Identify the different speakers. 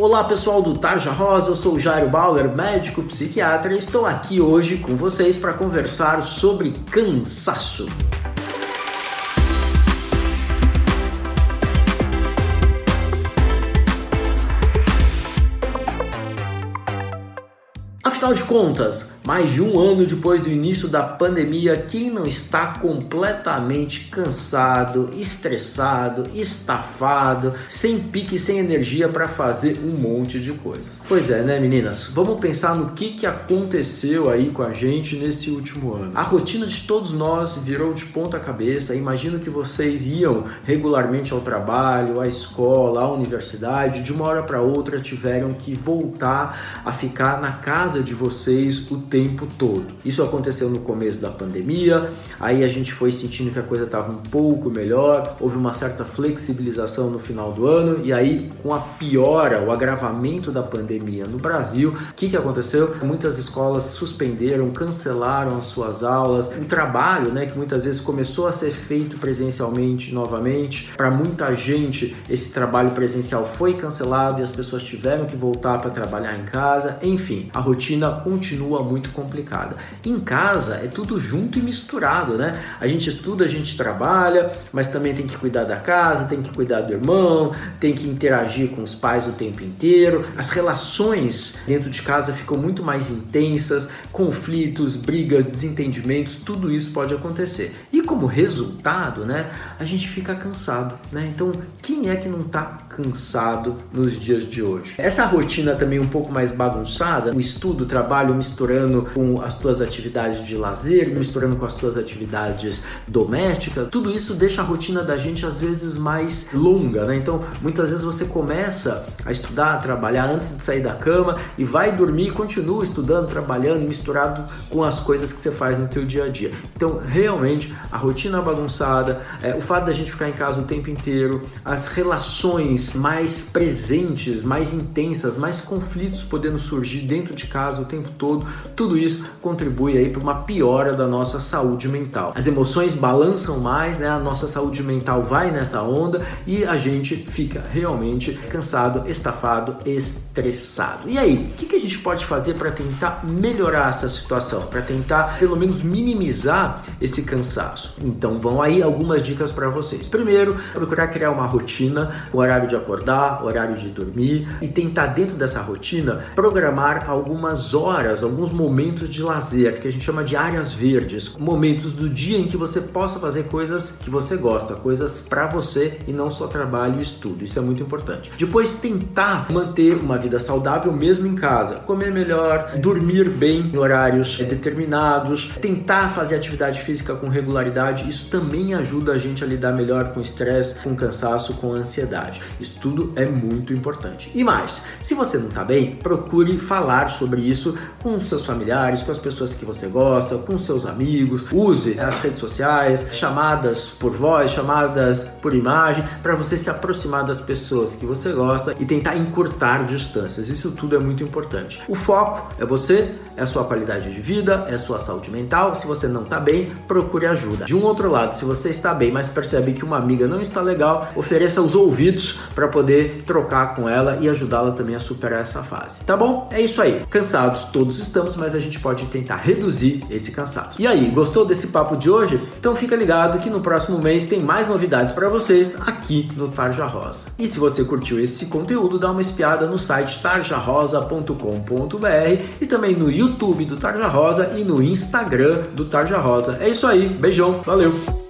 Speaker 1: Olá pessoal do Tarja Rosa, eu sou Jairo Bauer, médico psiquiatra, e estou aqui hoje com vocês para conversar sobre cansaço. Afinal de contas, mais de um ano depois do início da pandemia, quem não está completamente cansado, estressado, estafado, sem pique, sem energia para fazer um monte de coisas? Pois é, né, meninas? Vamos pensar no que, que aconteceu aí com a gente nesse último ano. A rotina de todos nós virou de ponta cabeça. Imagino que vocês iam regularmente ao trabalho, à escola, à universidade, de uma hora para outra tiveram que voltar a ficar na casa de vocês o tempo todo. Isso aconteceu no começo da pandemia, aí a gente foi sentindo que a coisa estava um pouco melhor, houve uma certa flexibilização no final do ano, e aí com a piora, o agravamento da pandemia no Brasil, o que, que aconteceu? Muitas escolas suspenderam, cancelaram as suas aulas, o trabalho, né, que muitas vezes começou a ser feito presencialmente novamente, para muita gente esse trabalho presencial foi cancelado e as pessoas tiveram que voltar para trabalhar em casa, enfim, a rotina continua muito complicada. Em casa é tudo junto e misturado, né? A gente estuda, a gente trabalha, mas também tem que cuidar da casa, tem que cuidar do irmão, tem que interagir com os pais o tempo inteiro. As relações dentro de casa ficam muito mais intensas, conflitos, brigas, desentendimentos, tudo isso pode acontecer. E como resultado, né, a gente fica cansado, né? Então, quem é que não está cansado nos dias de hoje? Essa rotina também um pouco mais bagunçada, o estudo, o trabalho misturando com as tuas atividades de lazer, misturando com as tuas atividades domésticas, tudo isso deixa a rotina da gente às vezes mais longa, né? Então, muitas vezes você começa a estudar, a trabalhar antes de sair da cama e vai dormir e continua estudando, trabalhando, misturado com as coisas que você faz no teu dia a dia. Então, realmente, a rotina bagunçada, é, o fato da gente ficar em casa o tempo inteiro, as relações mais presentes, mais intensas, mais conflitos podendo surgir dentro de casa o tempo todo, tudo isso contribui aí para uma piora da nossa saúde mental. As emoções balançam mais, né? A nossa saúde mental vai nessa onda e a gente fica realmente cansado, estafado, estressado. E aí, o que, que a gente pode fazer para tentar melhorar essa situação, para tentar pelo menos minimizar esse cansaço? Então, vão aí algumas dicas para vocês. Primeiro, procurar criar uma rotina, o horário de acordar, horário de dormir e tentar dentro dessa rotina programar algumas horas, alguns momentos de lazer, que a gente chama de áreas verdes, momentos do dia em que você possa fazer coisas que você gosta, coisas para você e não só trabalho e estudo. Isso é muito importante. Depois tentar manter uma vida saudável mesmo em casa, comer melhor, dormir bem em horários determinados, tentar fazer atividade física com regularidade. Isso também ajuda a gente a lidar melhor com estresse, com cansaço, com ansiedade. Isso tudo é muito importante. E mais, se você não está bem, procure falar sobre isso com seus familiares, com as pessoas que você gosta, com seus amigos. Use as redes sociais, chamadas por voz, chamadas por imagem, para você se aproximar das pessoas que você gosta e tentar encurtar distâncias. Isso tudo é muito importante. O foco é você, é sua qualidade de vida, é sua saúde mental. Se você não está bem, procure ajuda. De um outro lado, se você está bem, mas percebe que uma amiga não está legal, ofereça os ouvidos para poder trocar com ela e ajudá-la também a superar essa fase. Tá bom? É isso aí. Cansados todos estamos, mas a gente pode tentar reduzir esse cansaço. E aí, gostou desse papo de hoje? Então fica ligado que no próximo mês tem mais novidades para vocês aqui no Tarja Rosa. E se você curtiu esse conteúdo, dá uma espiada no site tarjarosa.com.br e também no YouTube do Tarja Rosa e no Instagram do Tarja Rosa. É isso aí, beijão, Valeu!